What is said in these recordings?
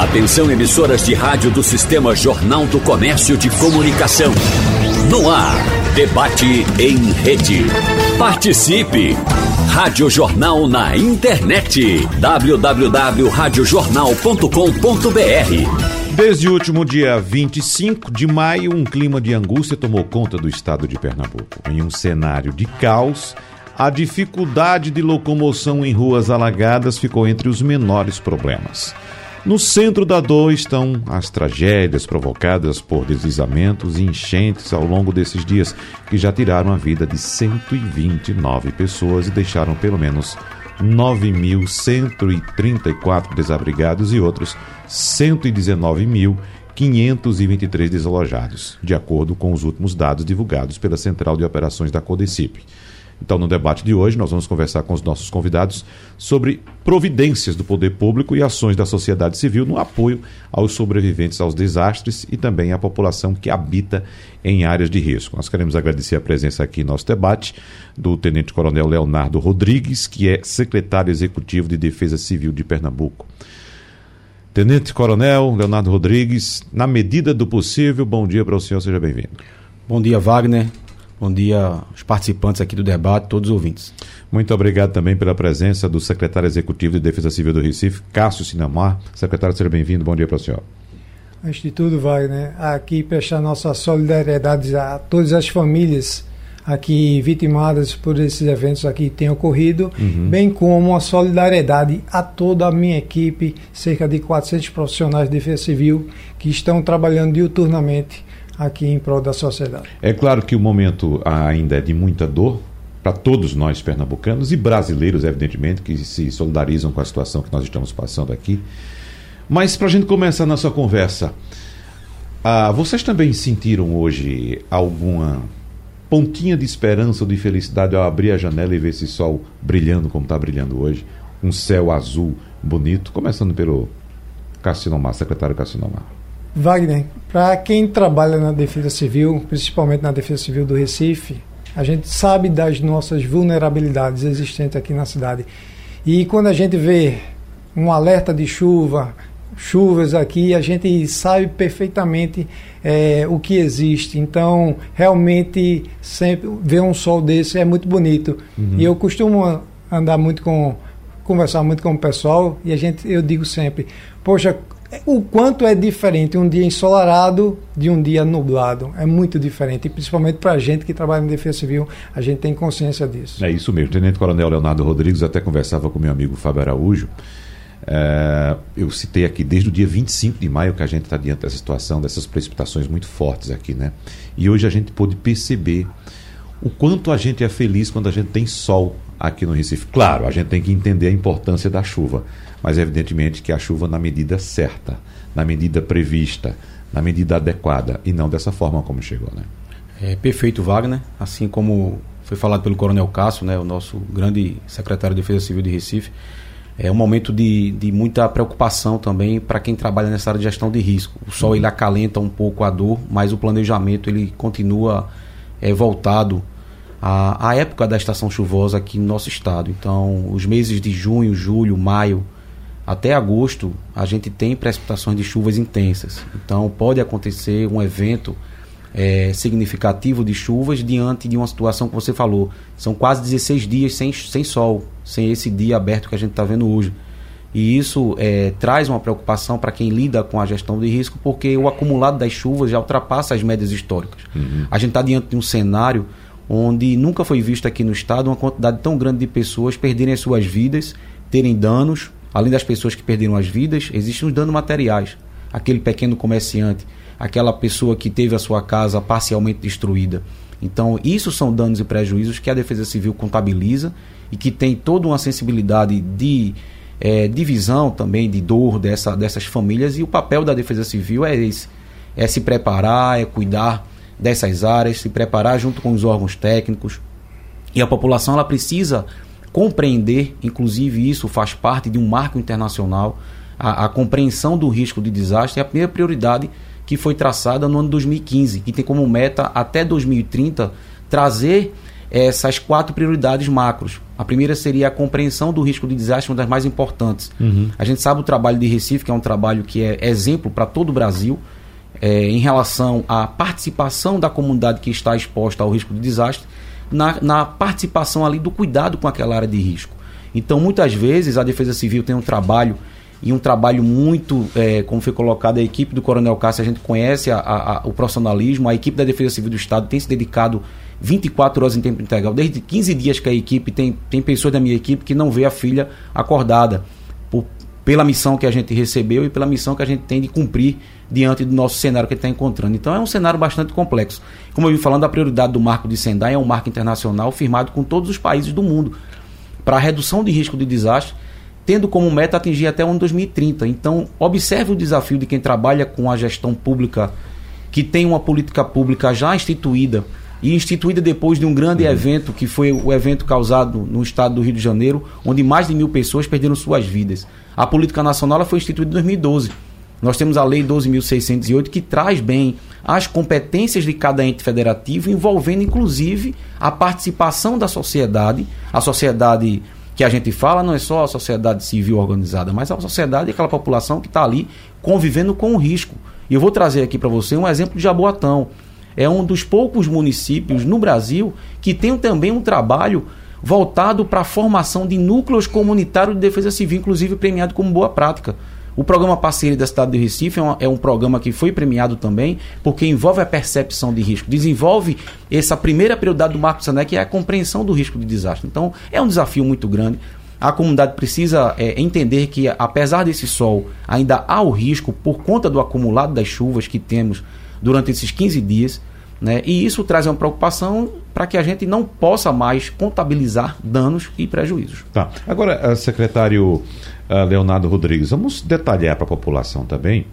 Atenção emissoras de rádio do Sistema Jornal do Comércio de Comunicação. No ar, debate em rede. Participe! Rádio Jornal na internet. www.radiojornal.com.br Desde o último dia 25 de maio, um clima de angústia tomou conta do estado de Pernambuco. Em um cenário de caos, a dificuldade de locomoção em ruas alagadas ficou entre os menores problemas. No centro da dor estão as tragédias provocadas por deslizamentos e enchentes ao longo desses dias, que já tiraram a vida de 129 pessoas e deixaram pelo menos 9.134 desabrigados e outros 119.523 desalojados, de acordo com os últimos dados divulgados pela Central de Operações da CODECIP. Então, no debate de hoje, nós vamos conversar com os nossos convidados sobre providências do poder público e ações da sociedade civil no apoio aos sobreviventes aos desastres e também à população que habita em áreas de risco. Nós queremos agradecer a presença aqui no nosso debate do Tenente Coronel Leonardo Rodrigues, que é secretário executivo de Defesa Civil de Pernambuco. Tenente Coronel Leonardo Rodrigues, na medida do possível, bom dia para o senhor, seja bem-vindo. Bom dia, Wagner. Bom dia aos participantes aqui do debate, todos os ouvintes. Muito obrigado também pela presença do secretário executivo de Defesa Civil do Recife, Cássio Sinamar. Secretário, seja bem-vindo. Bom dia para o senhor. Antes de tudo, Wagner, aqui prestar nossa solidariedade a todas as famílias aqui vitimadas por esses eventos aqui que têm ocorrido, uhum. bem como a solidariedade a toda a minha equipe, cerca de 400 profissionais de defesa civil que estão trabalhando diuturnamente aqui em prol da sociedade. É claro que o momento ainda é de muita dor para todos nós pernambucanos e brasileiros, evidentemente, que se solidarizam com a situação que nós estamos passando aqui. Mas para a gente começar nossa conversa, ah, vocês também sentiram hoje alguma pontinha de esperança ou de felicidade ao abrir a janela e ver esse sol brilhando como está brilhando hoje? Um céu azul bonito, começando pelo Cassinomar, secretário Cassinomar. Wagner, para quem trabalha na Defesa Civil, principalmente na Defesa Civil do Recife, a gente sabe das nossas vulnerabilidades existentes aqui na cidade. E quando a gente vê um alerta de chuva, chuvas aqui, a gente sabe perfeitamente é, o que existe. Então, realmente, sempre ver um sol desse é muito bonito. Uhum. E eu costumo andar muito com, conversar muito com o pessoal e a gente, eu digo sempre, poxa, o quanto é diferente um dia ensolarado de um dia nublado. É muito diferente, e principalmente para a gente que trabalha em defesa civil, a gente tem consciência disso. É isso mesmo. Tenente Coronel Leonardo Rodrigues até conversava com meu amigo Fábio Araújo. É, eu citei aqui desde o dia 25 de maio que a gente está diante dessa situação, dessas precipitações muito fortes aqui, né? E hoje a gente pôde perceber o quanto a gente é feliz quando a gente tem sol aqui no Recife. Claro, a gente tem que entender a importância da chuva mas evidentemente que a chuva na medida certa, na medida prevista, na medida adequada e não dessa forma como chegou, né? É perfeito, Wagner. Assim como foi falado pelo Coronel Cássio, né, o nosso grande secretário de Defesa Civil de Recife, é um momento de, de muita preocupação também para quem trabalha nessa área de gestão de risco. O sol ele acalenta um pouco a dor, mas o planejamento ele continua é, voltado à, à época da estação chuvosa aqui no nosso estado. Então, os meses de junho, julho, maio, até agosto a gente tem precipitações de chuvas intensas. Então pode acontecer um evento é, significativo de chuvas diante de uma situação que você falou. São quase 16 dias sem, sem sol, sem esse dia aberto que a gente está vendo hoje. E isso é, traz uma preocupação para quem lida com a gestão de risco, porque o acumulado das chuvas já ultrapassa as médias históricas. Uhum. A gente está diante de um cenário onde nunca foi visto aqui no estado uma quantidade tão grande de pessoas perderem as suas vidas, terem danos, Além das pessoas que perderam as vidas, existem os danos materiais. Aquele pequeno comerciante, aquela pessoa que teve a sua casa parcialmente destruída. Então, isso são danos e prejuízos que a Defesa Civil contabiliza e que tem toda uma sensibilidade de é, divisão também de dor dessa, dessas famílias. E o papel da Defesa Civil é esse: é se preparar, é cuidar dessas áreas, se preparar junto com os órgãos técnicos. E a população ela precisa compreender, inclusive isso faz parte de um marco internacional, a, a, compreensão do risco de desastre é a primeira prioridade que foi traçada no ano 2015, que tem como meta até 2030 trazer essas quatro prioridades macros. A primeira seria a compreensão do risco de desastre, uma das mais importantes. Uhum. A gente sabe o trabalho de Recife, que é um trabalho que é exemplo para todo o Brasil, é, em relação à participação da comunidade que está exposta ao risco de desastre, na, na participação ali do cuidado com aquela área de risco. Então, muitas vezes, a Defesa Civil tem um trabalho e um trabalho muito, é, como foi colocado, a equipe do Coronel Cássio, a gente conhece a, a, o profissionalismo, a equipe da Defesa Civil do Estado tem se dedicado 24 horas em tempo integral. Desde 15 dias que a equipe tem, tem pessoas da minha equipe que não vê a filha acordada pela missão que a gente recebeu e pela missão que a gente tem de cumprir diante do nosso cenário que está encontrando. Então é um cenário bastante complexo. Como eu vim falando, a prioridade do marco de Sendai é um marco internacional firmado com todos os países do mundo para a redução de risco de desastre tendo como meta atingir até o ano 2030. Então, observe o desafio de quem trabalha com a gestão pública, que tem uma política pública já instituída e instituída depois de um grande uhum. evento, que foi o evento causado no estado do Rio de Janeiro, onde mais de mil pessoas perderam suas vidas. A política nacional foi instituída em 2012. Nós temos a Lei 12.608 que traz bem as competências de cada ente federativo, envolvendo inclusive a participação da sociedade, a sociedade que a gente fala não é só a sociedade civil organizada, mas a sociedade e aquela população que está ali convivendo com o risco. E eu vou trazer aqui para você um exemplo de Jaboatão. É um dos poucos municípios no Brasil que tem também um trabalho voltado para a formação de núcleos comunitários de defesa civil, inclusive premiado como boa prática. O programa Parceria da Cidade de Recife é, uma, é, um programa que foi premiado também, porque envolve a percepção de risco, desenvolve essa primeira prioridade do Marco Sané, que é a compreensão do risco de desastre. Então, é um desafio muito grande. A comunidade precisa é, entender que, apesar desse sol, ainda há o risco por conta do acumulado das chuvas que temos durante esses 15 dias. Né? E isso traz uma preocupação para que a gente não possa mais contabilizar danos e prejuízos. Tá. Agora, eh, secretário uh, Leonardo Rodrigues. Vamos detalhar para a população também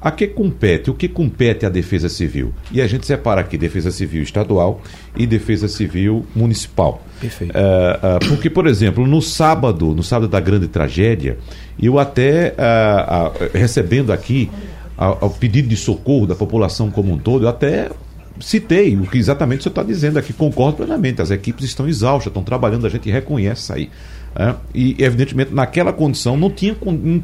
a que compete, o que compete à Defesa Civil. E a gente separa aqui Defesa Civil Estadual e Defesa Civil Municipal. Perfeito. Uh, uh, porque, por exemplo, no sábado, no sábado da grande tragédia, eu até uh, recebendo aqui o pedido de socorro da população como um todo, eu até citei o que exatamente o senhor está dizendo aqui, concordo plenamente. As equipes estão exaustas, estão trabalhando, a gente reconhece isso aí. É, e, evidentemente, naquela condição não tinha,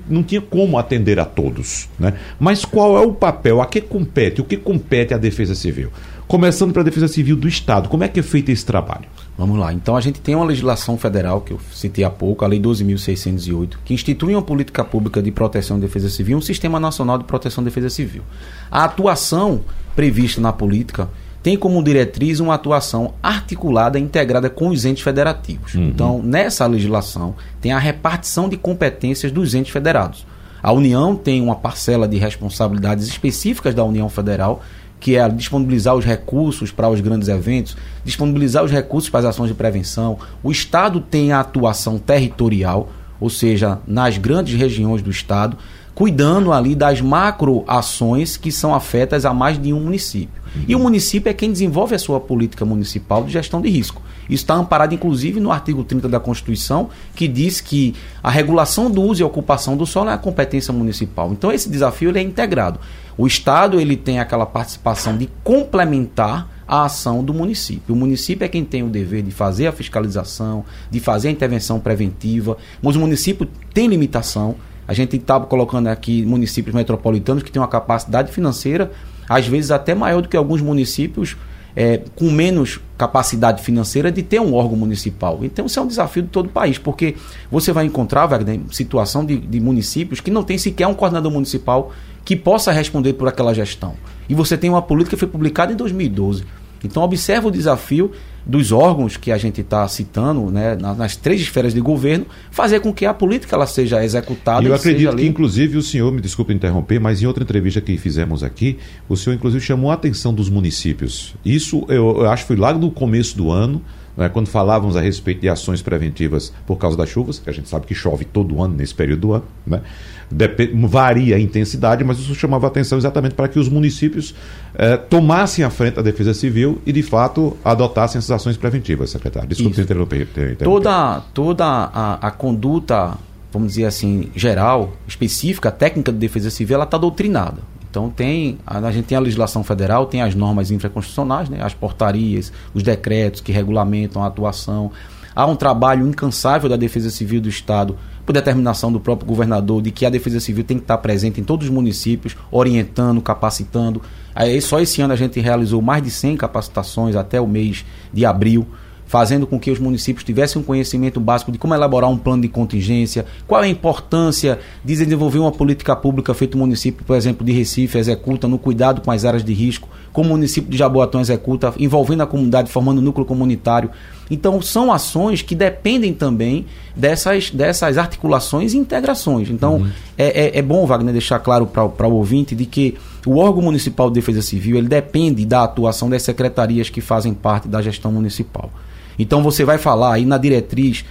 não tinha como atender a todos. Né? Mas qual é o papel? A que compete? O que compete à Defesa Civil? Começando pela Defesa Civil do Estado, como é que é feito esse trabalho? Vamos lá. Então, a gente tem uma legislação federal, que eu citei há pouco, a Lei 12.608, que institui uma política pública de proteção e defesa civil, um Sistema Nacional de Proteção e Defesa Civil. A atuação prevista na política tem como diretriz uma atuação articulada e integrada com os entes federativos. Uhum. Então, nessa legislação, tem a repartição de competências dos entes federados. A União tem uma parcela de responsabilidades específicas da União Federal, que é disponibilizar os recursos para os grandes eventos, disponibilizar os recursos para as ações de prevenção. O Estado tem a atuação territorial, ou seja, nas grandes regiões do Estado, cuidando ali das macro ações que são afetas a mais de um município. E o município é quem desenvolve a sua política municipal de gestão de risco. Isso está amparado, inclusive, no artigo 30 da Constituição, que diz que a regulação do uso e ocupação do solo é a competência municipal. Então, esse desafio é integrado. O Estado ele tem aquela participação de complementar a ação do município. O município é quem tem o dever de fazer a fiscalização, de fazer a intervenção preventiva, mas o município tem limitação. A gente está colocando aqui municípios metropolitanos que têm uma capacidade financeira às vezes até maior do que alguns municípios é, com menos capacidade financeira de ter um órgão municipal. Então, isso é um desafio de todo o país, porque você vai encontrar, Wagner, situação de, de municípios que não tem sequer um coordenador municipal que possa responder por aquela gestão. E você tem uma política que foi publicada em 2012. Então, observa o desafio dos órgãos que a gente está citando, né, nas três esferas de governo, fazer com que a política ela seja executada. E eu acredito que, inclusive, o senhor, me desculpe interromper, mas em outra entrevista que fizemos aqui, o senhor, inclusive, chamou a atenção dos municípios. Isso, eu, eu acho que foi lá no começo do ano, né, quando falávamos a respeito de ações preventivas por causa das chuvas, que a gente sabe que chove todo ano nesse período do ano, né? Dep varia a intensidade, mas isso chamava atenção exatamente para que os municípios eh, tomassem a frente da defesa civil e, de fato, adotassem essas ações preventivas, secretário. Desculpe interromper, interromper. Toda, toda a, a conduta, vamos dizer assim, geral, específica, técnica de defesa civil, ela está doutrinada. Então tem a, a, gente tem a legislação federal, tem as normas infraconstitucionais, né, as portarias, os decretos que regulamentam a atuação, Há um trabalho incansável da Defesa Civil do Estado, por determinação do próprio governador, de que a Defesa Civil tem que estar presente em todos os municípios, orientando, capacitando. Aí, só esse ano a gente realizou mais de 100 capacitações até o mês de abril fazendo com que os municípios tivessem um conhecimento básico de como elaborar um plano de contingência, qual é a importância de desenvolver uma política pública feita o município, por exemplo, de Recife executa no cuidado com as áreas de risco, como o município de Jaboatão executa, envolvendo a comunidade, formando um núcleo comunitário. Então, são ações que dependem também dessas, dessas articulações e integrações. Então, uhum. é, é, é, bom, Wagner, deixar claro para o ouvinte de que o órgão municipal de defesa civil ele depende da atuação das secretarias que fazem parte da gestão municipal. Então você vai falar aí na diretriz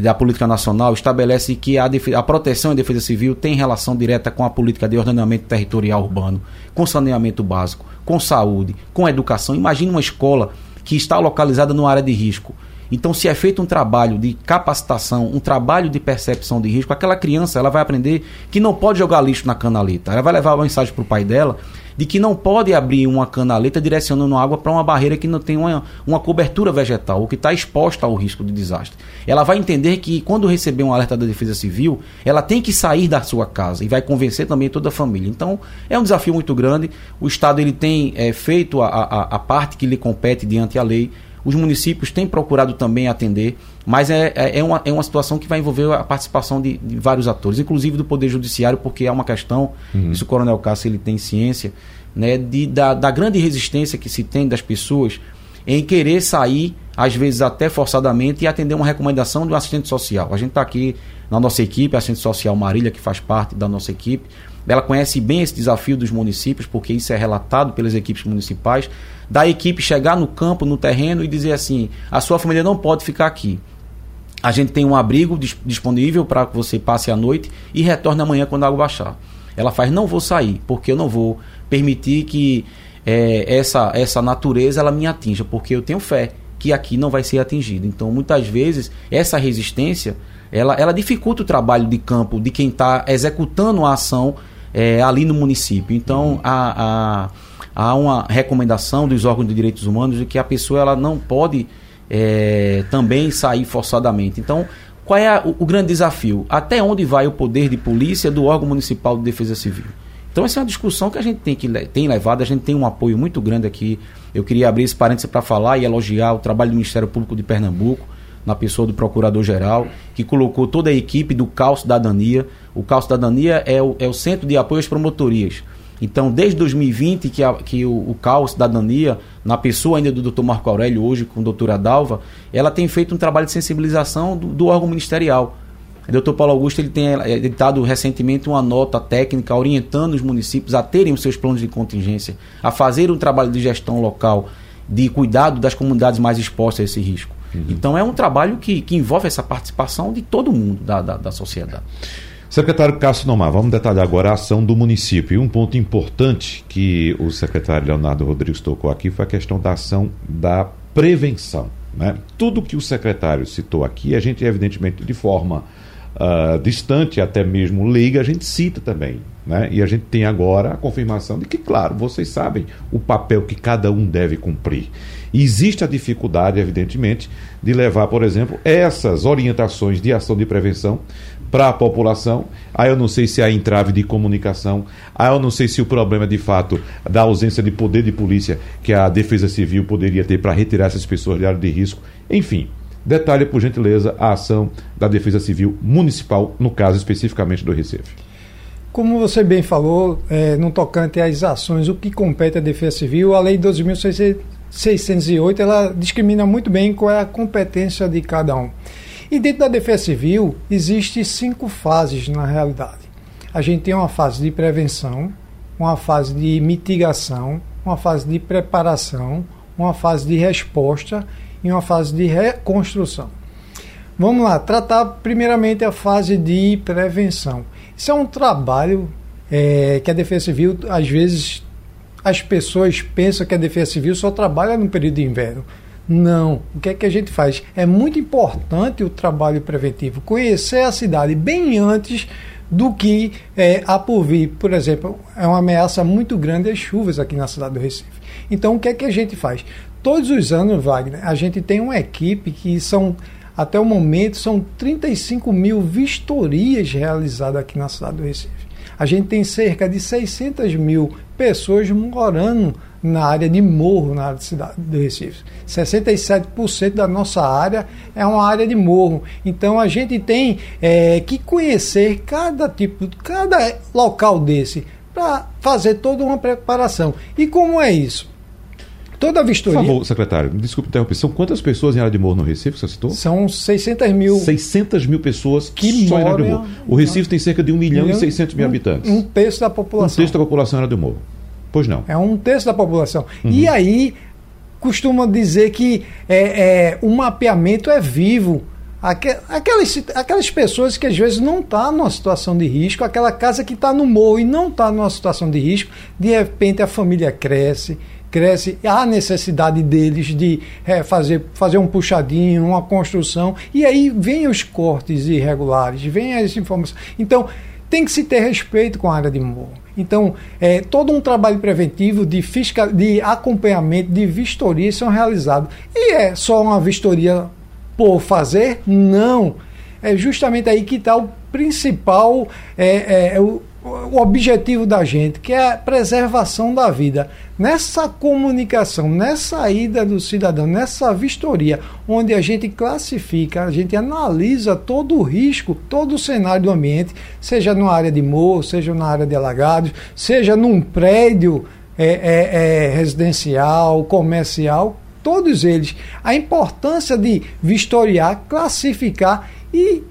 da política nacional estabelece que a, a proteção e defesa civil tem relação direta com a política de ordenamento territorial urbano, com saneamento básico, com saúde, com educação. Imagine uma escola que está localizada numa área de risco. Então, se é feito um trabalho de capacitação, um trabalho de percepção de risco, aquela criança ela vai aprender que não pode jogar lixo na canaleta. Ela vai levar uma mensagem para o pai dela de que não pode abrir uma canaleta direcionando água para uma barreira que não tem uma, uma cobertura vegetal ou que está exposta ao risco de desastre. Ela vai entender que quando receber um alerta da Defesa Civil, ela tem que sair da sua casa e vai convencer também toda a família. Então, é um desafio muito grande. O Estado ele tem é, feito a, a, a parte que lhe compete diante da lei. Os municípios têm procurado também atender, mas é, é, é, uma, é uma situação que vai envolver a participação de, de vários atores, inclusive do Poder Judiciário, porque é uma questão, uhum. isso o Coronel Cássio ele tem ciência, né, de, da, da grande resistência que se tem das pessoas em querer sair, às vezes até forçadamente, e atender uma recomendação de um assistente social. A gente está aqui na nossa equipe, a assistente social Marília, que faz parte da nossa equipe, ela conhece bem esse desafio dos municípios, porque isso é relatado pelas equipes municipais, da equipe chegar no campo, no terreno e dizer assim: a sua família não pode ficar aqui. A gente tem um abrigo disponível para que você passe a noite e retorne amanhã quando a água baixar. Ela faz: não vou sair, porque eu não vou permitir que é, essa, essa natureza ela me atinja, porque eu tenho fé que aqui não vai ser atingido. Então, muitas vezes, essa resistência ela, ela dificulta o trabalho de campo de quem está executando a ação é, ali no município. Então, há, há, há, uma recomendação dos órgãos de direitos humanos de que a pessoa ela não pode é, também sair forçadamente. Então, qual é a, o, o, grande desafio? Até onde vai o poder de polícia do órgão municipal de defesa civil? Então, essa é uma discussão que a gente tem, que, tem levado, a gente tem um apoio muito grande aqui. Eu queria abrir esse parênteses para falar e elogiar o trabalho do Ministério Público de Pernambuco, na pessoa do Procurador-Geral, que colocou toda a equipe do CAL Cidadania. O CAL Cidadania é o, é o Centro de Apoio às Promotorias. Então, desde 2020, que, a, que o, o CAL Cidadania, na pessoa ainda do Dr. Marco Aurélio, hoje com a doutora Dalva, ela tem feito um trabalho de sensibilização do, do órgão ministerial. O doutor Paulo Augusto ele tem editado recentemente uma nota técnica orientando os municípios a terem os seus planos de contingência, a fazer um trabalho de gestão local, de cuidado das comunidades mais expostas a esse risco. Uhum. Então é um trabalho que, que envolve essa participação de todo mundo da, da, da sociedade. Secretário Cássio Nomar, vamos detalhar agora a ação do município. E um ponto importante que o secretário Leonardo Rodrigues tocou aqui foi a questão da ação da prevenção. Né? Tudo que o secretário citou aqui, a gente, evidentemente, de forma uh, distante, até mesmo leiga, a gente cita também. Né? E a gente tem agora a confirmação de que, claro, vocês sabem o papel que cada um deve cumprir. E existe a dificuldade, evidentemente, de levar, por exemplo, essas orientações de ação de prevenção para a população. Aí eu não sei se há entrave de comunicação, aí eu não sei se o problema de fato da ausência de poder de polícia que a Defesa Civil poderia ter para retirar essas pessoas de área de risco. Enfim, detalhe por gentileza a ação da Defesa Civil Municipal, no caso especificamente do Recife. Como você bem falou, é, no tocante às ações, o que compete à Defesa Civil, a Lei 12.608, ela discrimina muito bem qual é a competência de cada um. E dentro da Defesa Civil, existem cinco fases na realidade. A gente tem uma fase de prevenção, uma fase de mitigação, uma fase de preparação, uma fase de resposta e uma fase de reconstrução. Vamos lá, tratar primeiramente a fase de prevenção. Isso é um trabalho é, que a Defesa Civil, às vezes, as pessoas pensam que a Defesa Civil só trabalha no período de inverno. Não. O que é que a gente faz? É muito importante o trabalho preventivo, conhecer a cidade bem antes do que é, a por vir. Por exemplo, é uma ameaça muito grande as chuvas aqui na cidade do Recife. Então, o que é que a gente faz? Todos os anos, Wagner, a gente tem uma equipe que são até o momento, são 35 mil vistorias realizadas aqui na cidade do Recife. A gente tem cerca de 600 mil pessoas morando na área de morro, na área de cidade do Recife. 67% da nossa área é uma área de morro. Então a gente tem é, que conhecer cada tipo, cada local desse para fazer toda uma preparação. E como é isso? Toda a vistoria. Por favor, secretário, desculpe interromper. São quantas pessoas em área de morro no Recife, você citou? São 600 mil. 600 mil pessoas que só moram em área de morro. O Recife tem cerca de 1 milhão, milhão e 600 mil habitantes. Um terço da população. Um terço da população em área de morro. Pois não. É um terço da população. Uhum. E aí, costuma dizer que é, é, o mapeamento é vivo. Aquelas, aquelas pessoas que às vezes não estão tá numa situação de risco, aquela casa que está no morro e não está numa situação de risco, de repente a família cresce, cresce, há necessidade deles de é, fazer, fazer um puxadinho, uma construção, e aí vem os cortes irregulares, vem as informações. Então, tem que se ter respeito com a área de morro. Então, é, todo um trabalho preventivo de, fiscal, de acompanhamento, de vistoria são realizados. E é só uma vistoria por fazer? Não. É justamente aí que está o principal, é, é, o, o objetivo da gente, que é a preservação da vida. Nessa comunicação, nessa ida do cidadão, nessa vistoria, onde a gente classifica, a gente analisa todo o risco, todo o cenário do ambiente, seja numa área de morro, seja na área de alagados, seja num prédio é, é, é, residencial, comercial, todos eles. A importância de vistoriar, classificar e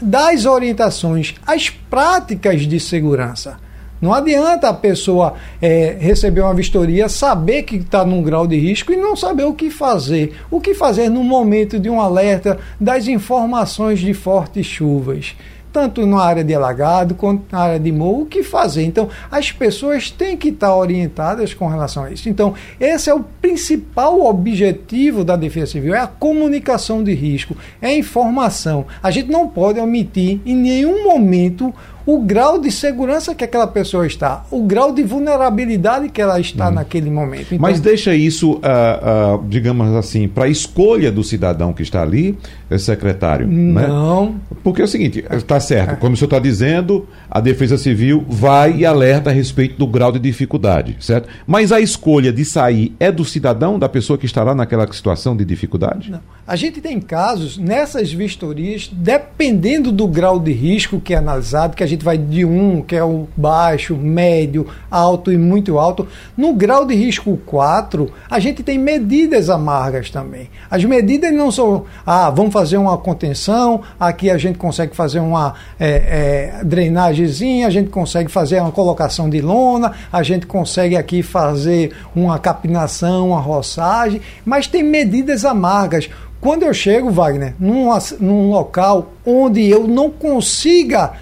das orientações, as práticas de segurança. Não adianta a pessoa é, receber uma vistoria, saber que está num grau de risco e não saber o que fazer. O que fazer no momento de um alerta das informações de fortes chuvas tanto na área de alagado quanto na área de morro, o que fazer. Então, as pessoas têm que estar orientadas com relação a isso. Então, esse é o principal objetivo da Defesa Civil, é a comunicação de risco, é a informação. A gente não pode omitir em nenhum momento o grau de segurança que aquela pessoa está, o grau de vulnerabilidade que ela está hum. naquele momento. Então, Mas deixa isso, uh, uh, digamos assim, para a escolha do cidadão que está ali, eh, secretário? Né? Não. Né? Porque é o seguinte, está certo, é. como o senhor está dizendo, a Defesa Civil vai e alerta a respeito do grau de dificuldade, certo? Mas a escolha de sair é do cidadão, da pessoa que estará naquela situação de dificuldade? Não. A gente tem casos nessas vistorias, dependendo do grau de risco que é analisado, que a gente vai de um, que é o baixo, médio, alto e muito alto. No grau de risco 4, a gente tem medidas amargas também. As medidas não são, ah, vamos fazer uma contenção, aqui a gente consegue fazer uma é, é, drenagemzinha, a gente consegue fazer uma colocação de lona, a gente consegue aqui fazer uma capinação, uma roçagem, mas tem medidas amargas. Quando eu chego, Wagner, num, num local onde eu não consiga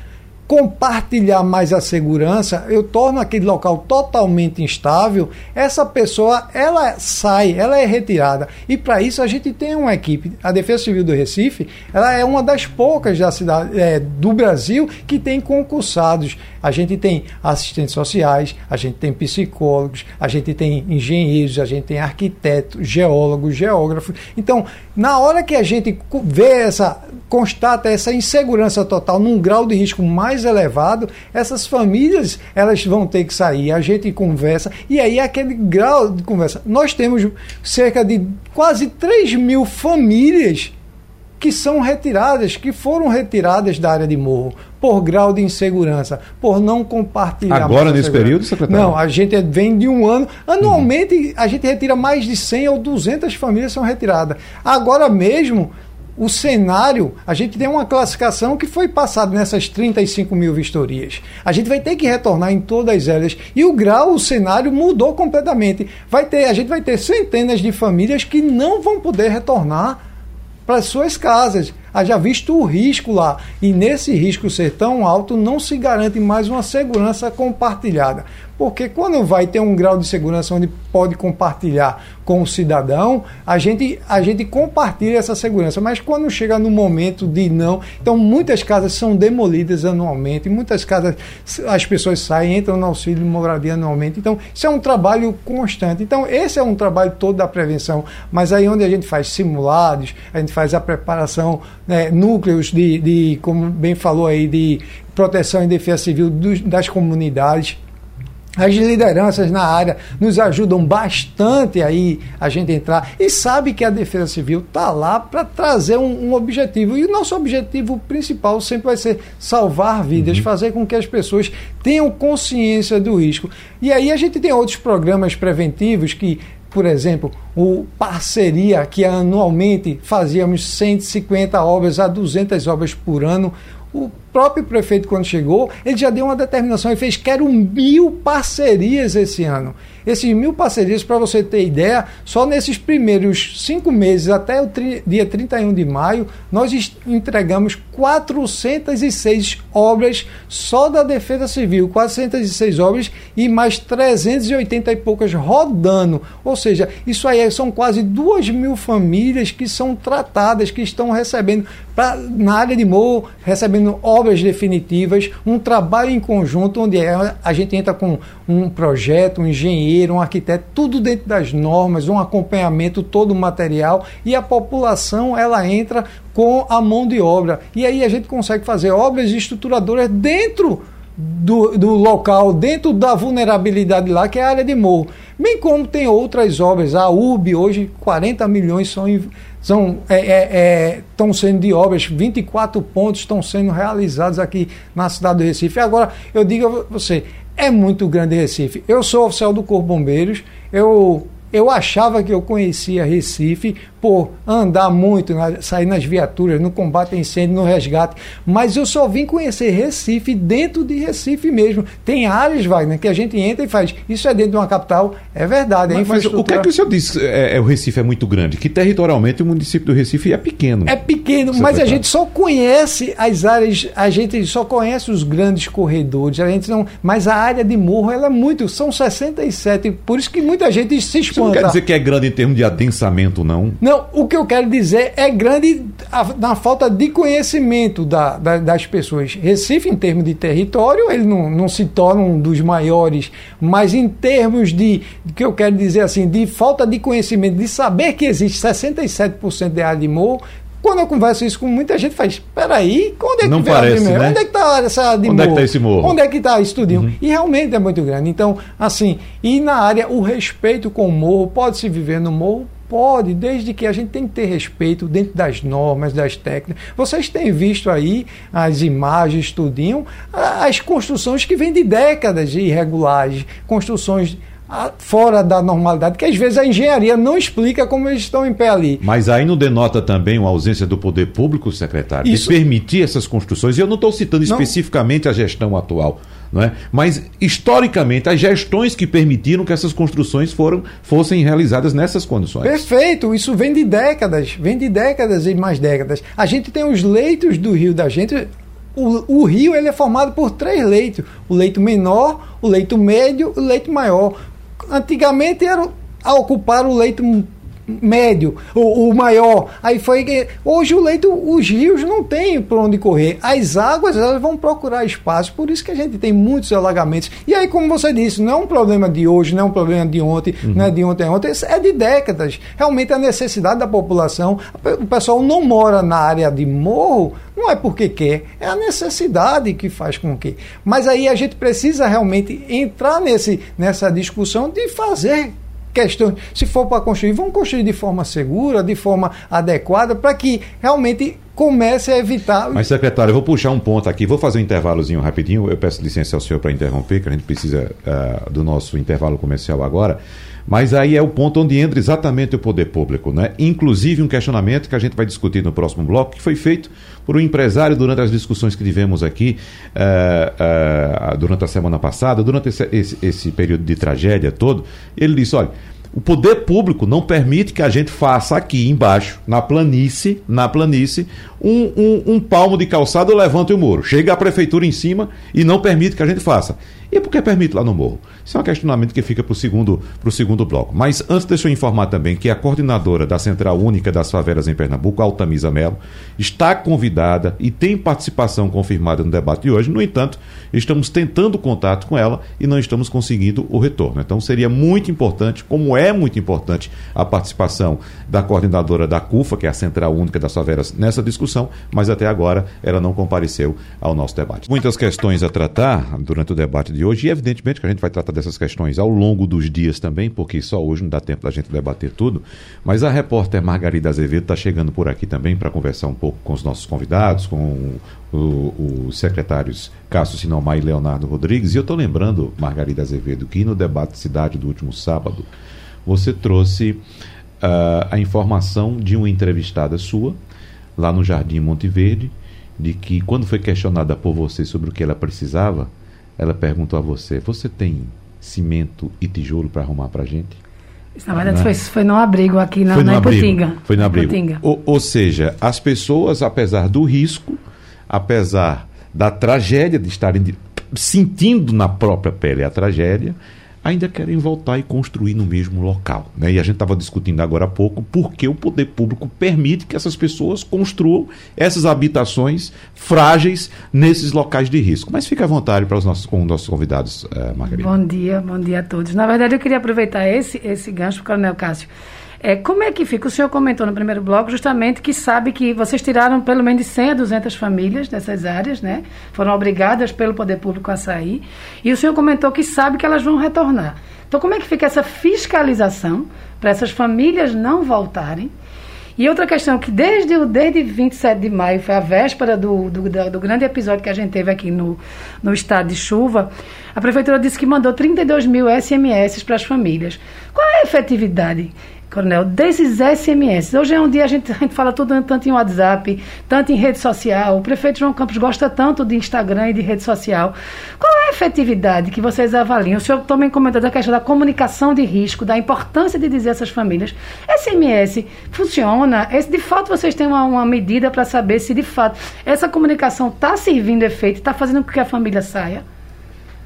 compartilhar mais a segurança, eu torno aquele local totalmente instável, essa pessoa ela sai, ela é retirada. E para isso a gente tem uma equipe. A Defesa Civil do Recife, ela é uma das poucas da cidade é, do Brasil que tem concursados. A gente tem assistentes sociais, a gente tem psicólogos, a gente tem engenheiros, a gente tem arquitetos, geólogos, geógrafos. Então, na hora que a gente vê essa constata essa insegurança total num grau de risco mais elevado, essas famílias elas vão ter que sair, a gente conversa, e aí aquele grau de conversa. Nós temos cerca de quase 3 mil famílias que são retiradas, que foram retiradas da área de morro por grau de insegurança, por não compartilhar. Agora, nesse período, secretário? Não, a gente vem de um ano. Anualmente, uhum. a gente retira mais de 100 ou 200 famílias são retiradas. Agora mesmo, o cenário, a gente tem uma classificação que foi passada nessas 35 mil vistorias. A gente vai ter que retornar em todas elas. E o grau, o cenário mudou completamente. Vai ter, a gente vai ter centenas de famílias que não vão poder retornar para suas casas. Haja visto o risco lá. E nesse risco ser tão alto, não se garante mais uma segurança compartilhada. Porque quando vai ter um grau de segurança onde pode compartilhar com o cidadão, a gente, a gente compartilha essa segurança. Mas quando chega no momento de não. Então, muitas casas são demolidas anualmente, muitas casas as pessoas saem, entram no auxílio de moradia anualmente. Então, isso é um trabalho constante. Então, esse é um trabalho todo da prevenção. Mas aí onde a gente faz simulados, a gente faz a preparação, né, núcleos de, de, como bem falou aí, de proteção e defesa civil dos, das comunidades as lideranças na área nos ajudam bastante aí a gente entrar e sabe que a Defesa Civil está lá para trazer um, um, objetivo. E o nosso objetivo principal sempre vai ser salvar vidas, uhum. fazer com que as pessoas tenham consciência do risco. E aí a gente tem outros programas preventivos que por exemplo, o parceria que anualmente fazíamos 150 obras a 200 obras por ano. O próprio prefeito, quando chegou, ele já deu uma determinação e fez: quero mil parcerias esse ano. Esses mil parcerias, para você ter ideia, só nesses primeiros cinco meses, até o dia 31 de maio, nós entregamos 406 obras só da Defesa Civil, 406 obras e mais 380 e poucas rodando. Ou seja, isso aí são quase duas mil famílias que são tratadas, que estão recebendo pra, na área de Morro, recebendo obras definitivas, um trabalho em conjunto onde é, a gente entra com um projeto, um engenheiro, um arquiteto, tudo dentro das normas, um acompanhamento todo o material e a população ela entra com a mão de obra. E aí a gente consegue fazer obras estruturadoras dentro do, do local, dentro da vulnerabilidade lá, que é a área de morro. Bem como tem outras obras. A URB hoje, 40 milhões são estão é, é, é, sendo de obras, 24 pontos estão sendo realizados aqui na cidade do Recife. Agora, eu digo a você, é muito grande Recife. Eu sou oficial do Corpo Bombeiros, eu eu achava que eu conhecia Recife por andar muito, sair nas viaturas, no combate a incêndio, no resgate, mas eu só vim conhecer Recife dentro de Recife mesmo. Tem áreas, Wagner, que a gente entra e faz. Isso é dentro de uma capital, é verdade. É mas, mas o que é que o senhor disse? É, é, o Recife é muito grande, que territorialmente o município do Recife é pequeno. É pequeno, mas a gente só conhece as áreas, a gente só conhece os grandes corredores, a gente não, mas a área de morro ela é muito, são 67, por isso que muita gente se expõe não quer dizer que é grande em termos de adensamento, não? Não, o que eu quero dizer é grande na falta de conhecimento da, da, das pessoas. Recife, em termos de território, ele não, não se torna um dos maiores, mas em termos de, que eu quero dizer assim, de falta de conhecimento, de saber que existe 67% de área de morro, quando eu converso isso com muita gente, faz, peraí, onde é que Não parece, né? Onde é que está essa de Onde morro? é que está esse morro? Onde é que está estudinho? Uhum. E realmente é muito grande. Então, assim, e na área, o respeito com o morro, pode se viver no morro? Pode, desde que a gente tem que ter respeito dentro das normas, das técnicas. Vocês têm visto aí as imagens, estudinho, as construções que vêm de décadas de irregulares, construções fora da normalidade, que às vezes a engenharia não explica como eles estão em pé ali. Mas aí não denota também uma ausência do poder público, secretário, Isso... de permitir essas construções. E eu não estou citando não... especificamente a gestão atual, é? mas historicamente as gestões que permitiram que essas construções foram, fossem realizadas nessas condições. Perfeito, isso vem de décadas, vem de décadas e mais décadas. A gente tem os leitos do rio da gente, o, o, rio ele é formado por três leitos: o leito menor, o leito médio e o leito maior antigamente era ocupar o leito médio, o, o, maior. Aí foi que hoje o leito, os rios não têm por onde correr. As águas elas vão procurar espaço, por isso que a gente tem muitos alagamentos. E aí, como você disse, não é um problema de hoje, não é um problema de ontem, uhum. não é de ontem, é ontem, é de décadas. Realmente a necessidade da população, o pessoal não mora na área de morro, não é porque quer, é a necessidade que faz com que. Mas aí a gente precisa realmente entrar nesse, nessa discussão de fazer questões. Se for para construir, vamos construir de forma segura, de forma adequada, para que realmente comece a evitar. Mas, secretário, eu vou puxar um ponto aqui, vou fazer um intervalozinho rapidinho. Eu peço licença ao senhor para interromper, que a gente precisa uh, do nosso intervalo comercial agora. Mas aí é o ponto onde entra exatamente o poder público, né? Inclusive um questionamento que a gente vai discutir no próximo bloco, que foi feito por um empresário durante as discussões que tivemos aqui uh, uh, durante a semana passada, durante esse, esse, esse período de tragédia todo. Ele disse: olha, o poder público não permite que a gente faça aqui embaixo, na planície, na planície, um, um, um palmo de calçado levante o muro. Chega a prefeitura em cima e não permite que a gente faça. E por que permite lá no morro? Isso é um questionamento que fica para o segundo, segundo bloco. Mas antes, deixa eu informar também que a coordenadora da Central Única das Favelas em Pernambuco, Altamisa Melo, está convidada e tem participação confirmada no debate de hoje. No entanto, estamos tentando contato com ela e não estamos conseguindo o retorno. Então, seria muito importante, como é muito importante, a participação da coordenadora da CUFA, que é a Central Única das Favelas, nessa discussão, mas até agora ela não compareceu ao nosso debate. Muitas questões a tratar durante o debate de hoje e, evidentemente, que a gente vai tratar dessas questões ao longo dos dias também, porque só hoje não dá tempo da gente debater tudo. Mas a repórter Margarida Azevedo está chegando por aqui também para conversar um pouco com os nossos convidados, com os secretários Cássio Sinomar e Leonardo Rodrigues. E eu estou lembrando, Margarida Azevedo, que no debate de cidade do último sábado, você trouxe uh, a informação de uma entrevistada sua, lá no Jardim Monte Verde, de que quando foi questionada por você sobre o que ela precisava, ela perguntou a você: Você tem cimento e tijolo para arrumar para gente? Isso, na verdade, foi, foi no abrigo aqui na, foi no na Iputinga. Foi no abrigo. Ou, ou seja, as pessoas, apesar do risco, apesar da tragédia de estarem sentindo na própria pele a tragédia, ainda querem voltar e construir no mesmo local. Né? E a gente estava discutindo agora há pouco porque o poder público permite que essas pessoas construam essas habitações frágeis nesses locais de risco. Mas fique à vontade para os nossos, com os nossos convidados, uh, Margarida. Bom dia, bom dia a todos. Na verdade, eu queria aproveitar esse, esse gancho, Coronel Cássio. É, como é que fica? O senhor comentou no primeiro bloco justamente que sabe que vocês tiraram pelo menos de 100 a 200 famílias dessas áreas, né? Foram obrigadas pelo poder público a sair. E o senhor comentou que sabe que elas vão retornar. Então, como é que fica essa fiscalização para essas famílias não voltarem? E outra questão, que desde desde 27 de maio, foi a véspera do, do, do, grande episódio que a gente teve aqui no, no estado de chuva, a prefeitura disse que mandou 32 mil SMS para as famílias. Qual é a efetividade Coronel, desses SMS. Hoje é um dia a gente, a gente fala tudo tanto em WhatsApp, tanto em rede social. O prefeito João Campos gosta tanto de Instagram e de rede social. Qual é a efetividade que vocês avaliam? O senhor também comentou da questão da comunicação de risco, da importância de dizer a essas famílias. SMS funciona? De fato, vocês têm uma, uma medida para saber se de fato essa comunicação está servindo efeito, está fazendo com que a família saia?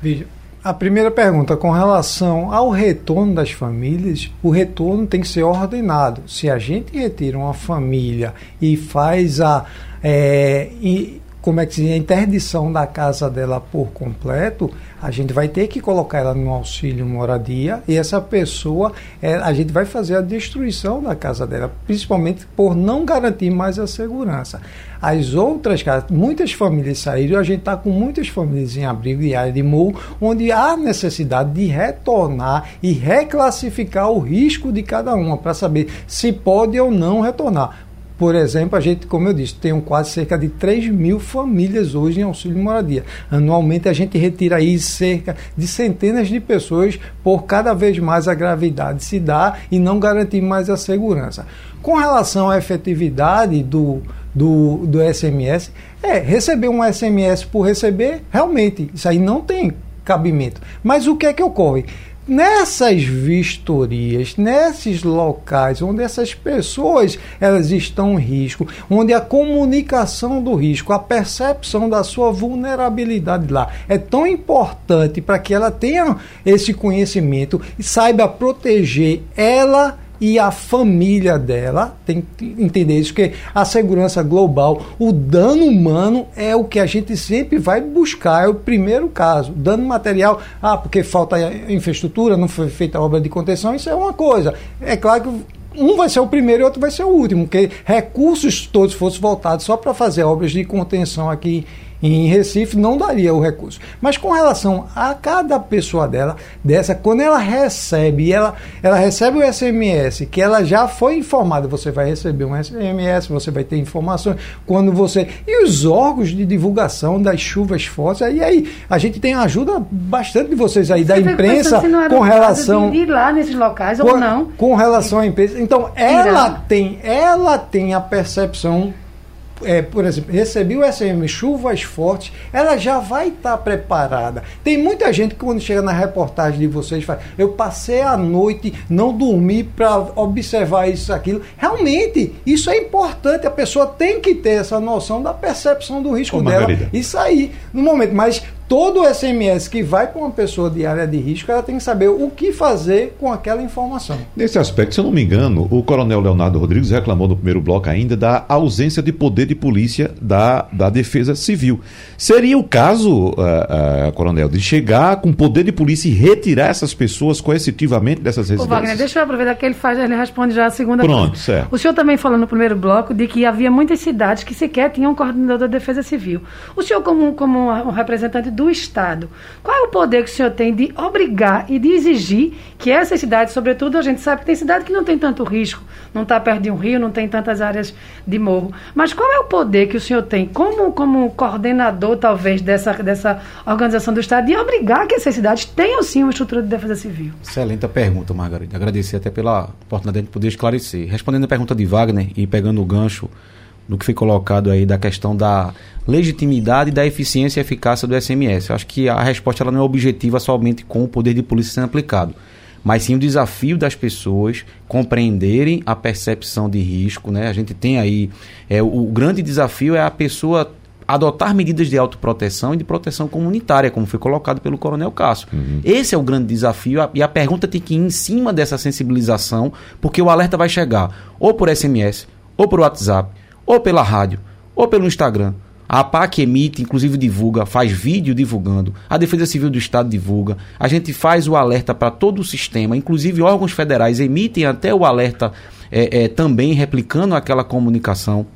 Veja, a primeira pergunta, com relação ao retorno das famílias, o retorno tem que ser ordenado. Se a gente retira uma família e faz a. É, e, como é que se diz, a interdição da casa dela por completo, a gente vai ter que colocar ela no auxílio moradia e essa pessoa, é, a gente vai fazer a destruição da casa dela, principalmente por não garantir mais a segurança. As outras casas, muitas famílias saíram, a gente está com muitas famílias em abrigo e área de morro, onde há necessidade de retornar e reclassificar o risco de cada uma para saber se pode ou não retornar. Por exemplo, a gente, como eu disse, tem quase cerca de 3 mil famílias hoje em auxílio de moradia. Anualmente a gente retira aí cerca de centenas de pessoas por cada vez mais a gravidade se dá e não garantir mais a segurança. Com relação à efetividade do, do, do SMS, é receber um SMS por receber, realmente, isso aí não tem cabimento. Mas o que é que ocorre? Nessas vistorias, nesses locais onde essas pessoas elas estão em risco, onde a comunicação do risco, a percepção da sua vulnerabilidade lá é tão importante para que ela tenha esse conhecimento e saiba proteger ela e a família dela tem que entender isso, que a segurança global, o dano humano é o que a gente sempre vai buscar, é o primeiro caso. Dano material, ah, porque falta infraestrutura, não foi feita a obra de contenção, isso é uma coisa. É claro que um vai ser o primeiro e outro vai ser o último, porque recursos todos fossem voltados só para fazer obras de contenção aqui em Recife não daria o recurso. Mas com relação a cada pessoa dela, dessa, quando ela recebe, ela, ela recebe o SMS, que ela já foi informada, você vai receber um SMS, você vai ter informações, quando você. E os órgãos de divulgação das chuvas fortes, aí, aí a gente tem ajuda bastante de vocês aí, você da imprensa, com relação. De ir lá nesses locais com, ou não. Com relação à imprensa. Então, ela tem, ela tem a percepção é, por exemplo, recebi o SM chuvas fortes, ela já vai estar tá preparada. Tem muita gente que quando chega na reportagem de vocês fala, eu passei a noite, não dormi para observar isso, aquilo. Realmente, isso é importante. A pessoa tem que ter essa noção da percepção do risco Ô, dela. Margarida. Isso aí, no momento. Mas todo SMS que vai para uma pessoa de área de risco, ela tem que saber o que fazer com aquela informação. Nesse aspecto, se eu não me engano, o coronel Leonardo Rodrigues reclamou no primeiro bloco ainda da ausência de poder de polícia da, da Defesa Civil. Seria o caso, uh, uh, coronel, de chegar com poder de polícia e retirar essas pessoas coercitivamente dessas residências? Ô, Wagner, deixa eu aproveitar que ele faz, ele responde já a segunda Pronto, coisa. certo. O senhor também falou no primeiro bloco de que havia muitas cidades que sequer tinham um coordenador da Defesa Civil. O senhor, como, como um representante do Estado. Qual é o poder que o senhor tem de obrigar e de exigir que essas cidades, sobretudo, a gente sabe que tem cidade que não tem tanto risco, não está perto de um rio, não tem tantas áreas de morro. Mas qual é o poder que o senhor tem, como, como coordenador, talvez, dessa, dessa organização do Estado, de obrigar que essas cidades tenham sim uma estrutura de defesa civil? Excelente pergunta, Margarida. Agradecer até pela oportunidade de poder esclarecer. Respondendo a pergunta de Wagner e pegando o gancho do que foi colocado aí da questão da legitimidade, da eficiência e eficácia do SMS. Eu acho que a resposta ela não é objetiva somente com o poder de polícia sendo aplicado, mas sim o desafio das pessoas compreenderem a percepção de risco. Né? A gente tem aí. É, o, o grande desafio é a pessoa adotar medidas de autoproteção e de proteção comunitária, como foi colocado pelo Coronel Cássio. Uhum. Esse é o grande desafio e a pergunta tem que ir em cima dessa sensibilização, porque o alerta vai chegar ou por SMS, ou por WhatsApp, ou pela rádio, ou pelo Instagram. A APAC emite, inclusive divulga, faz vídeo divulgando. A Defesa Civil do Estado divulga. A gente faz o alerta para todo o sistema, inclusive órgãos federais emitem até o alerta é, é, também replicando aquela comunicação.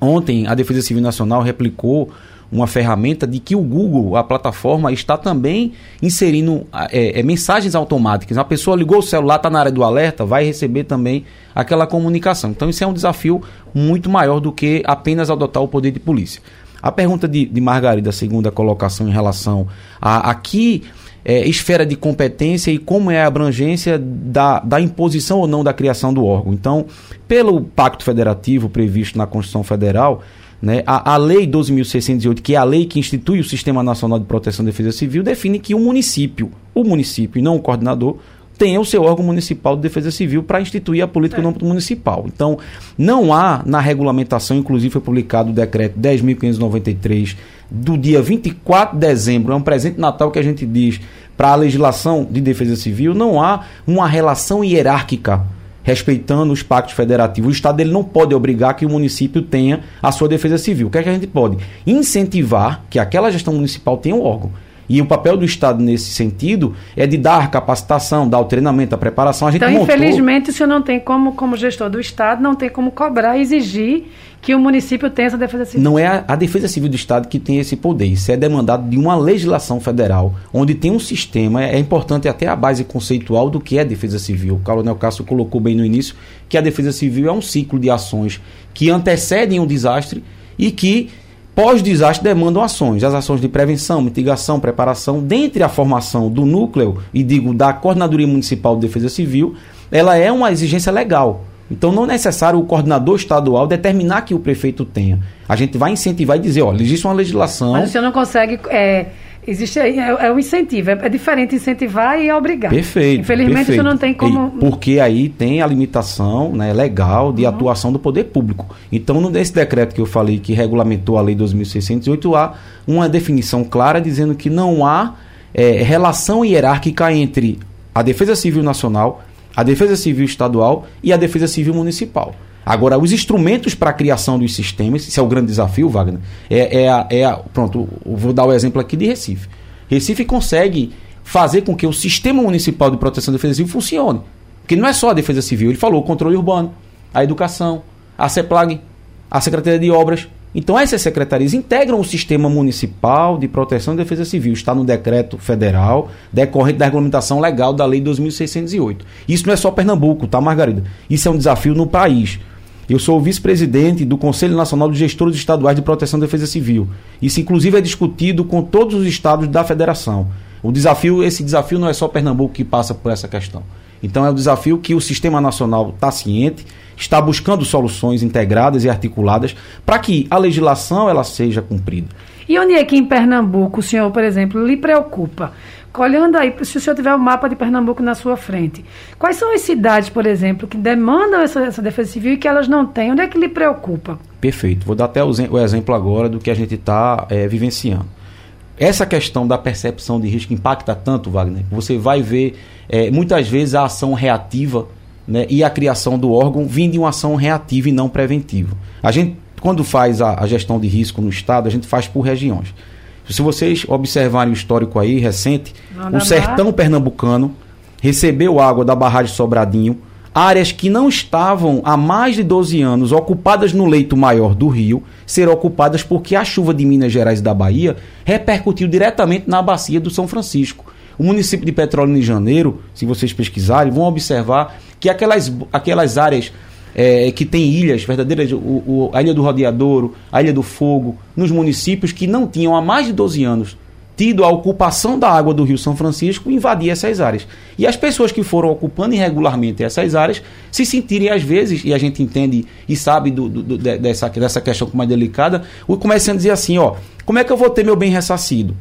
Ontem a Defesa Civil Nacional replicou uma ferramenta de que o Google, a plataforma, está também inserindo é, é, mensagens automáticas. A pessoa ligou o celular, está na área do alerta, vai receber também aquela comunicação. Então isso é um desafio muito maior do que apenas adotar o poder de polícia. A pergunta de, de Margarida, segunda colocação em relação a aqui é, esfera de competência e como é a abrangência da, da imposição ou não da criação do órgão. Então, pelo Pacto Federativo previsto na Constituição Federal, né? A, a Lei 12.608, que é a lei que institui o Sistema Nacional de Proteção e Defesa Civil, define que o município, o município e não o coordenador, tenha o seu órgão municipal de defesa civil para instituir a política no âmbito municipal. Então, não há na regulamentação, inclusive foi publicado o decreto 10.593 do dia 24 de dezembro, é um presente natal que a gente diz para a legislação de defesa civil, não há uma relação hierárquica respeitando os pactos federativos. O Estado ele não pode obrigar que o município tenha a sua defesa civil. O que é que a gente pode? Incentivar que aquela gestão municipal tenha um órgão. E o papel do Estado nesse sentido é de dar capacitação, dar o treinamento, a preparação. A gente então, montou... infelizmente, o senhor não tem como, como gestor do Estado, não tem como cobrar e exigir que o município tenha essa defesa civil. Não é a, a, defesa civil do Estado que tem esse poder. Isso é demandado de uma legislação federal, onde tem um sistema, é, é importante até a base conceitual do que é defesa civil. O Coronel Castro colocou bem no início que a defesa civil é um ciclo de ações que antecedem o desastre e que pós-desastre demandam ações, as ações de prevenção, mitigação, preparação, dentre a formação do núcleo, e digo da Coordenadoria Municipal de Defesa Civil, ela é uma exigência legal. Então não é necessário o coordenador estadual determinar que o prefeito tenha. A gente vai incentivar e dizer, olha, existe uma legislação. Mas você não consegue. É, existe é, é um incentivo. É, é, diferente incentivar e obrigar. Perfeito. Infelizmente perfeito. isso não tem como. E porque aí tem a limitação né, legal de uhum. atuação do poder público. Então, nesse decreto que eu falei que regulamentou a lei 2608, há uma definição clara dizendo que não há é, relação hierárquica entre a Defesa Civil Nacional a Defesa Civil Estadual e a Defesa Civil Municipal. Agora, os instrumentos para a criação dos sistemas, isso é o grande desafio, Wagner, é, é, a, é a, pronto, vou dar o exemplo aqui de Recife. Recife consegue fazer com que o sistema municipal de proteção e defesa civil funcione. Porque não é só a defesa civil, ele falou o controle urbano, a educação, a CEPLAG, a Secretaria de Obras, então, essas secretarias integram o sistema municipal de proteção e defesa civil. Está no decreto federal, decorrente da regulamentação legal da Lei 2.608. Isso não é só Pernambuco, tá, Margarida? Isso é um desafio no país. Eu sou vice-presidente do Conselho Nacional de Gestores Estaduais de Proteção e Defesa Civil. Isso, inclusive, é discutido com todos os estados da federação. O desafio, esse desafio não é só Pernambuco que passa por essa questão. Então, é um desafio que o sistema nacional está ciente, está buscando soluções integradas e articuladas para que a legislação ela seja cumprida. E onde é que em Pernambuco o senhor, por exemplo, lhe preocupa? Olhando aí, se o senhor tiver o um mapa de Pernambuco na sua frente, quais são as cidades, por exemplo, que demandam essa, essa defesa civil e que elas não têm? Onde é que lhe preocupa? Perfeito. Vou dar até o, exemplo agora do que a gente está é, vivenciando. essa questão da percepção de risco impacta tanto, Wagner. Você vai ver é, muitas vezes a ação reativa né, e a criação do órgão vindo de uma ação reativa e não preventiva. A gente, quando faz a, a gestão de risco no Estado, a gente faz por regiões. Se vocês observarem o histórico aí recente, o sertão pernambucano recebeu água da barragem Sobradinho, áreas que não estavam há mais de 12 anos ocupadas no leito maior do rio, serão ocupadas porque a chuva de Minas Gerais e da Bahia repercutiu diretamente na bacia do São Francisco. O município de Petrolina de Janeiro, se vocês pesquisarem, vão observar que aquelas, aquelas áreas é, que tem ilhas verdadeiras, o, o, a Ilha do Rodeadouro, a Ilha do Fogo, nos municípios que não tinham há mais de 12 anos tido a ocupação da água do Rio São Francisco invadir essas áreas. E as pessoas que foram ocupando irregularmente essas áreas se sentirem, às vezes, e a gente entende e sabe do, do, dessa, dessa questão como é delicada, o comerciante dizer assim, ó, como é que eu vou ter meu bem ressarcido?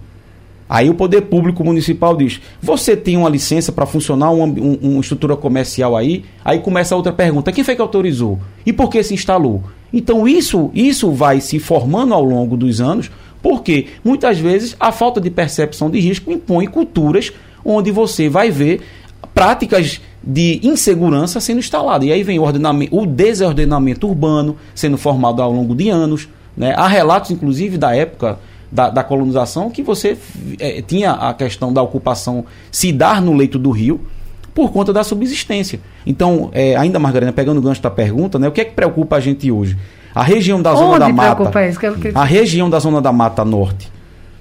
Aí o poder público municipal diz: você tem uma licença para funcionar uma, um, uma estrutura comercial aí? Aí começa a outra pergunta: quem foi que autorizou? E por que se instalou? Então isso, isso vai se formando ao longo dos anos porque muitas vezes a falta de percepção de risco impõe culturas onde você vai ver práticas de insegurança sendo instaladas. E aí vem o, o desordenamento urbano sendo formado ao longo de anos. Né? Há relatos, inclusive, da época da, da colonização que você é, tinha a questão da ocupação se dar no leito do rio por conta da subsistência. Então, é, ainda, Margarina, pegando o gancho da pergunta, né, o que é que preocupa a gente hoje? A região da Zona da Mata. Isso? A região da Zona da Mata Norte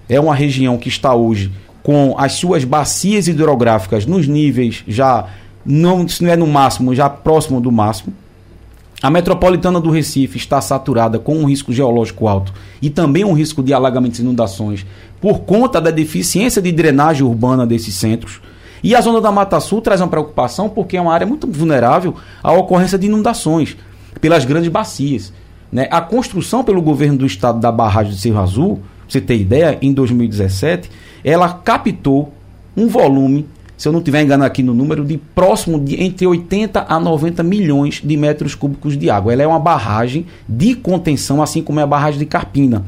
é uma região que está hoje com as suas bacias hidrográficas nos níveis já não, se não é no máximo, já próximo do máximo. A metropolitana do Recife está saturada com um risco geológico alto e também um risco de alagamentos e inundações por conta da deficiência de drenagem urbana desses centros. E a zona da Mata Sul traz uma preocupação porque é uma área muito vulnerável à ocorrência de inundações pelas grandes bacias. Né? A construção pelo governo do estado da barragem de Cerro Azul, pra você ter ideia, em 2017, ela captou um volume, se eu não estiver enganado aqui no número, de próximo de entre 80 a 90 milhões de metros cúbicos de água. Ela é uma barragem de contenção, assim como é a barragem de Carpina.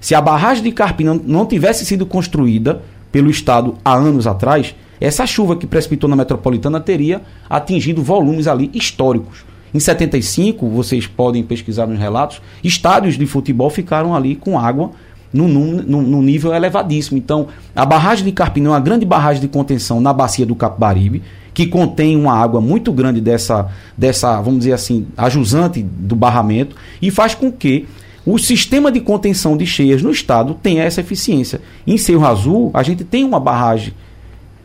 Se a barragem de Carpina não tivesse sido construída pelo Estado há anos atrás, essa chuva que precipitou na metropolitana teria atingido volumes ali históricos. Em 75, vocês podem pesquisar nos relatos, estádios de futebol ficaram ali com água num, num, num, nível elevadíssimo. Então, a barragem de Carpina é uma grande barragem de contenção na bacia do Capibaribe, que contém uma água muito grande dessa, dessa vamos dizer assim, ajusante do barramento, e faz com que o sistema de contenção de cheias no estado tenha essa eficiência. Em Cerro Azul, a gente tem uma barragem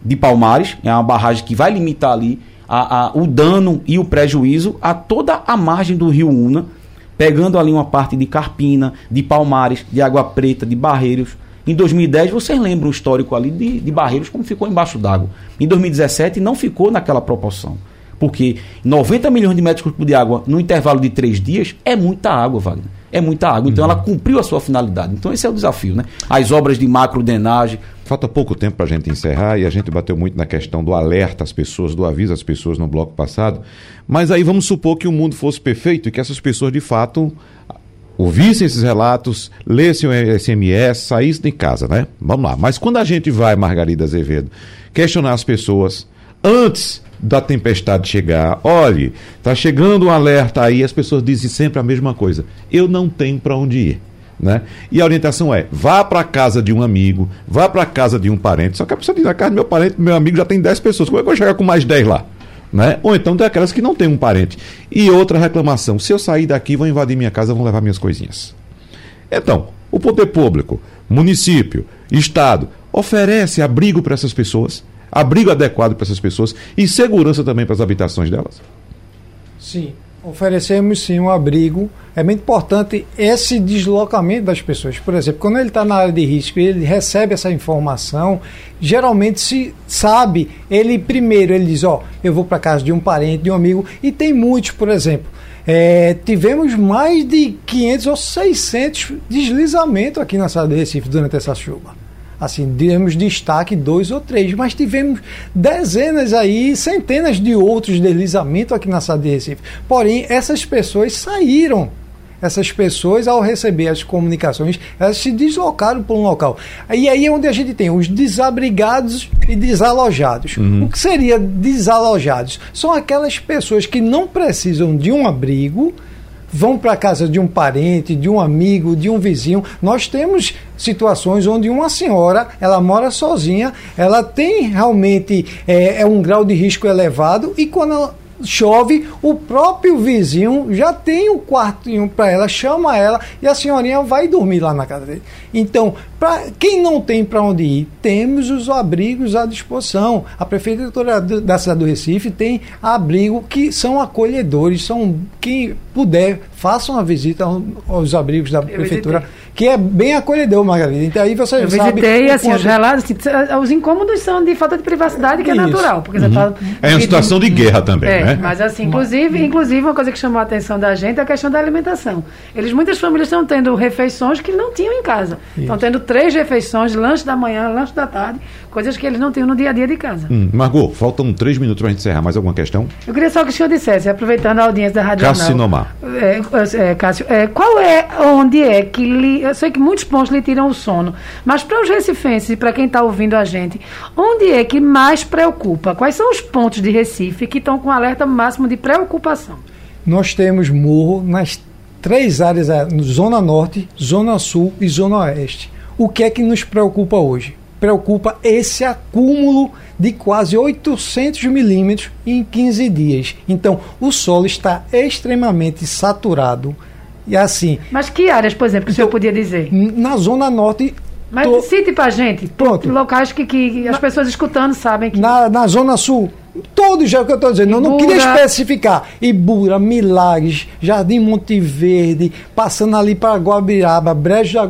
de Palmares, é uma barragem que vai limitar ali a, a, o dano e o prejuízo a toda a margem do rio Una, pegando ali uma parte de Carpina, de Palmares, de Água Preta, de Barreiros. Em 2010, vocês lembram o histórico ali de, de Barreiros, como ficou embaixo d'água. Em 2017, não ficou naquela proporção. Porque 90 milhões de metros cúbicos de água no intervalo de três dias é muita água, Wagner. É muita água. Então, uhum. ela cumpriu a sua finalidade. Então, esse é o desafio, né? As obras de macro denagem, Falta pouco tempo para a gente encerrar e a gente bateu muito na questão do alerta às pessoas, do aviso às pessoas no bloco passado. Mas aí vamos supor que o mundo fosse perfeito e que essas pessoas de fato ouvissem esses relatos, lessem o SMS, saíssem de casa, né? Vamos lá. Mas quando a gente vai, Margarida Azevedo, questionar as pessoas antes da tempestade chegar, olhe, está chegando um alerta aí, as pessoas dizem sempre a mesma coisa. Eu não tenho para onde ir. Né? E a orientação é: vá para a casa de um amigo, vá para a casa de um parente. Só que a pessoa diz: na casa do meu parente, meu amigo já tem 10 pessoas, como é que eu vou chegar com mais 10 lá? Né? Ou então tem aquelas que não tem um parente. E outra reclamação: se eu sair daqui, vão invadir minha casa, vão levar minhas coisinhas. Então, o poder público, município, estado, oferece abrigo para essas pessoas, abrigo adequado para essas pessoas e segurança também para as habitações delas? Sim. Oferecemos sim um abrigo. É muito importante esse deslocamento das pessoas. Por exemplo, quando ele está na área de risco e ele recebe essa informação, geralmente se sabe, ele primeiro ele diz, ó, oh, eu vou para casa de um parente, de um amigo, e tem muitos, por exemplo. É, tivemos mais de 500 ou 600 deslizamentos aqui na cidade de Recife durante essa chuva assim, demos destaque dois ou três, mas tivemos dezenas aí, centenas de outros deslizamentos aqui na cidade de Recife. Porém, essas pessoas saíram essas pessoas, ao receber as comunicações, elas se deslocaram para um local. E aí é onde a gente tem os desabrigados e desalojados. Uhum. O que seria desalojados? São aquelas pessoas que não precisam de um abrigo, vão para a casa de um parente, de um amigo, de um vizinho. Nós temos situações onde uma senhora ela mora sozinha, ela tem realmente é, é um grau de risco elevado e quando ela chove, o próprio vizinho já tem o um quartinho para ela, chama ela e a senhorinha vai dormir lá na casa dele. Então, para quem não tem para onde ir, temos os abrigos à disposição. A prefeitura da cidade do Recife tem abrigo que são acolhedores, são quem puder, façam uma visita aos abrigos da prefeitura. Que é bem acolhedor, Margarida. Então aí você eu sabe. Visitei, assim, os relatos, assim, os incômodos são de falta de privacidade, que é Isso. é natural. Porque uhum. você tá é uma situação de guerra também, é, né? Mas assim, inclusive, uhum. inclusive, uma coisa que chamou a atenção da gente é a questão da alimentação. Eles, muitas famílias estão tendo refeições que não tinham em casa. Isso. Estão tendo três refeições, lanche da manhã, lanche da tarde, coisas que eles não tinham no dia a dia de casa. Hum. Margot, faltam três minutos para a gente encerrar. Mais alguma questão? Eu queria só que o senhor dissesse, aproveitando a audiência da Rádio Cássio Sinomar. É, é, Cássio, é, qual é, onde é que... Li, eu sei que muitos pontos lhe tiram o sono. Mas para os recifenses e para quem está ouvindo a gente, onde é que mais preocupa? Quais são os pontos de Recife que estão com alerta máximo de preocupação? Nós temos morro nas três áreas, Zona Norte, Zona Sul e Zona Oeste. O que é que nos preocupa hoje? Preocupa esse acúmulo de quase 800 milímetros em 15 dias. Então, o solo está extremamente saturado e assim. Mas que áreas, por exemplo, que o senhor podia dizer? Na Zona Norte. Mas tô... cite pra gente. Pronto. Locais que, que as pessoas escutando sabem que. Na, na Zona Sul. Todos já que eu estou dizendo, Ibura. eu não queria especificar. Ibura, Milagres, Jardim Monte Verde, passando ali para Guabiraba, Brejo da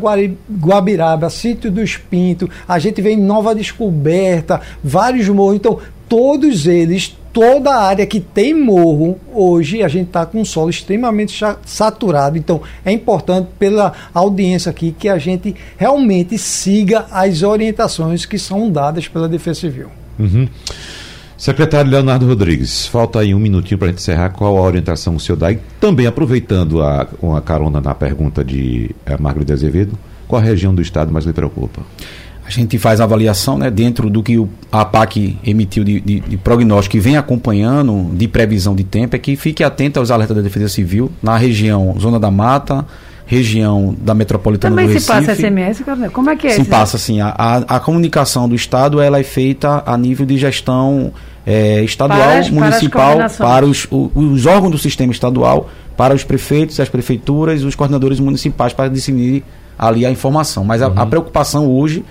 Guabiraba, Sítio dos Pintos, a gente vem Nova Descoberta, vários morros. Então, todos eles toda a área que tem morro, hoje a gente está com um solo extremamente saturado. Então, é importante pela audiência aqui que a gente realmente siga as orientações que são dadas pela Defesa Civil. Uhum. Secretário Leonardo Rodrigues, falta aí um minutinho para a gente encerrar. Qual a orientação o senhor dá? E também aproveitando a, uma carona na pergunta de eh, Margarida Azevedo, qual a região do estado mais lhe preocupa? A gente faz a avaliação né, dentro do que a APAC emitiu de, de, de prognóstico e vem acompanhando de previsão de tempo, é que fique atento aos alertas da Defesa Civil na região Zona da Mata, região da metropolitana Também do Recife. Também se passa SMS, Coronel? Como é que é Se passa, sim. A, a, a, comunicação do Estado ela é feita a nível de gestão é, estadual, para as, municipal, para, para os, os, órgãos do sistema estadual, para os prefeitos, as prefeituras e os coordenadores municipais para decidir ali a informação. Mas uhum. a, a preocupação hoje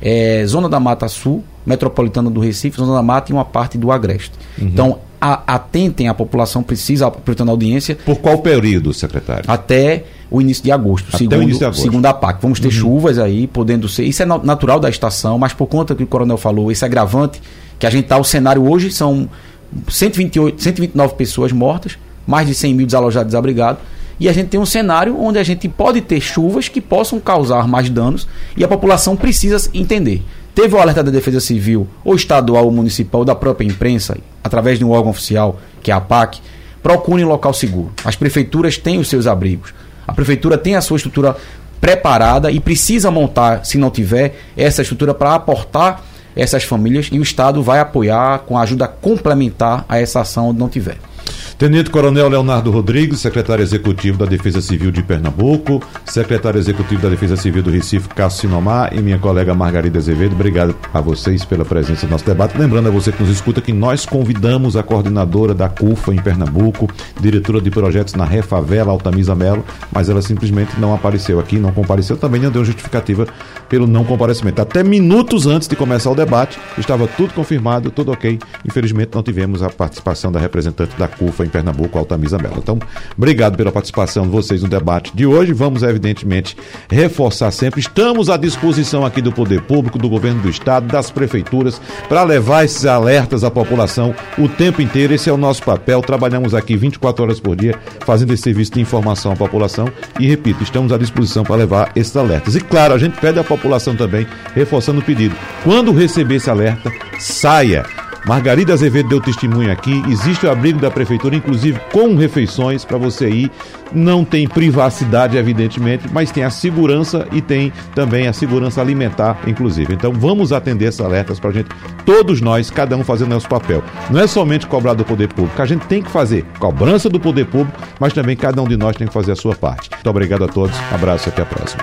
é, Zona da Mata Sul, Metropolitana do Recife, Zona da Mata e uma parte do Agreste. Uhum. Então, a, atentem, a população precisa, aproveitando a audiência. Por qual período, secretário? Até o início de agosto, Até segundo, o início de agosto. segundo a PAC. Vamos ter uhum. chuvas aí, podendo ser. Isso é natural da estação, mas por conta que o coronel falou, esse agravante, que a gente está, o cenário hoje são 128, 129 pessoas mortas, mais de 100 mil desalojados desabrigados e a gente tem um cenário onde a gente pode ter chuvas que possam causar mais danos e a população precisa entender. Teve o alerta da Defesa Civil, ou estadual ou municipal, da própria imprensa, através de um órgão oficial, que é a PAC, procure um local seguro. As prefeituras têm os seus abrigos. A prefeitura tem a sua estrutura preparada e precisa montar, se não tiver, essa estrutura para aportar essas famílias e o Estado vai apoiar com ajuda complementar a essa ação onde não tiver. Tenente Coronel Leonardo Rodrigues, secretário executivo da Defesa Civil de Pernambuco, secretário executivo da Defesa Civil do Recife, Cássio Sinomar, e minha colega Margarida Azevedo. Obrigado a vocês pela presença no nosso debate. Lembrando a você que nos escuta que nós convidamos a coordenadora da CUFA em Pernambuco, diretora de projetos na Refavela, Altamisa Melo, mas ela simplesmente não apareceu aqui, não compareceu, também não deu justificativa pelo não comparecimento. Até minutos antes de começar o debate, estava tudo confirmado, tudo ok. Infelizmente não tivemos a participação da representante da CUFA em Pernambuco, Altamisa Mello. Então, obrigado pela participação de vocês no debate de hoje. Vamos, evidentemente, reforçar sempre. Estamos à disposição aqui do Poder Público, do Governo do Estado, das prefeituras, para levar esses alertas à população o tempo inteiro. Esse é o nosso papel. Trabalhamos aqui 24 horas por dia, fazendo esse serviço de informação à população. E, repito, estamos à disposição para levar esses alertas. E, claro, a gente pede à população também, reforçando o pedido. Quando receber esse alerta, saia Margarida Azevedo deu testemunho aqui. Existe o abrigo da prefeitura, inclusive com refeições para você ir. Não tem privacidade, evidentemente, mas tem a segurança e tem também a segurança alimentar, inclusive. Então vamos atender essas alertas para a gente, todos nós, cada um fazendo nosso papel. Não é somente cobrar do poder público, a gente tem que fazer cobrança do poder público, mas também cada um de nós tem que fazer a sua parte. Muito obrigado a todos, abraço e até a próxima.